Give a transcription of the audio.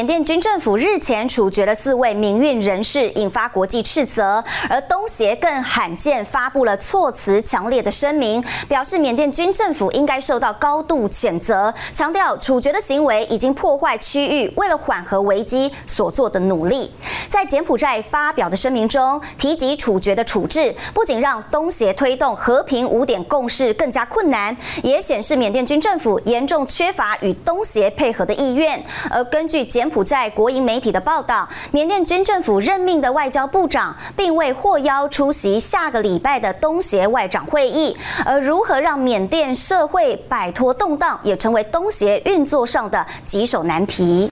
缅甸军政府日前处决了四位民运人士，引发国际斥责。而东协更罕见发布了措辞强烈的声明，表示缅甸军政府应该受到高度谴责，强调处决的行为已经破坏区域为了缓和危机所做的努力。在柬埔寨发表的声明中，提及处决的处置不仅让东协推动和平五点共识更加困难，也显示缅甸军政府严重缺乏与东协配合的意愿。而根据柬普在国营媒体的报道，缅甸军政府任命的外交部长并未获邀出席下个礼拜的东协外长会议，而如何让缅甸社会摆脱动荡，也成为东协运作上的棘手难题。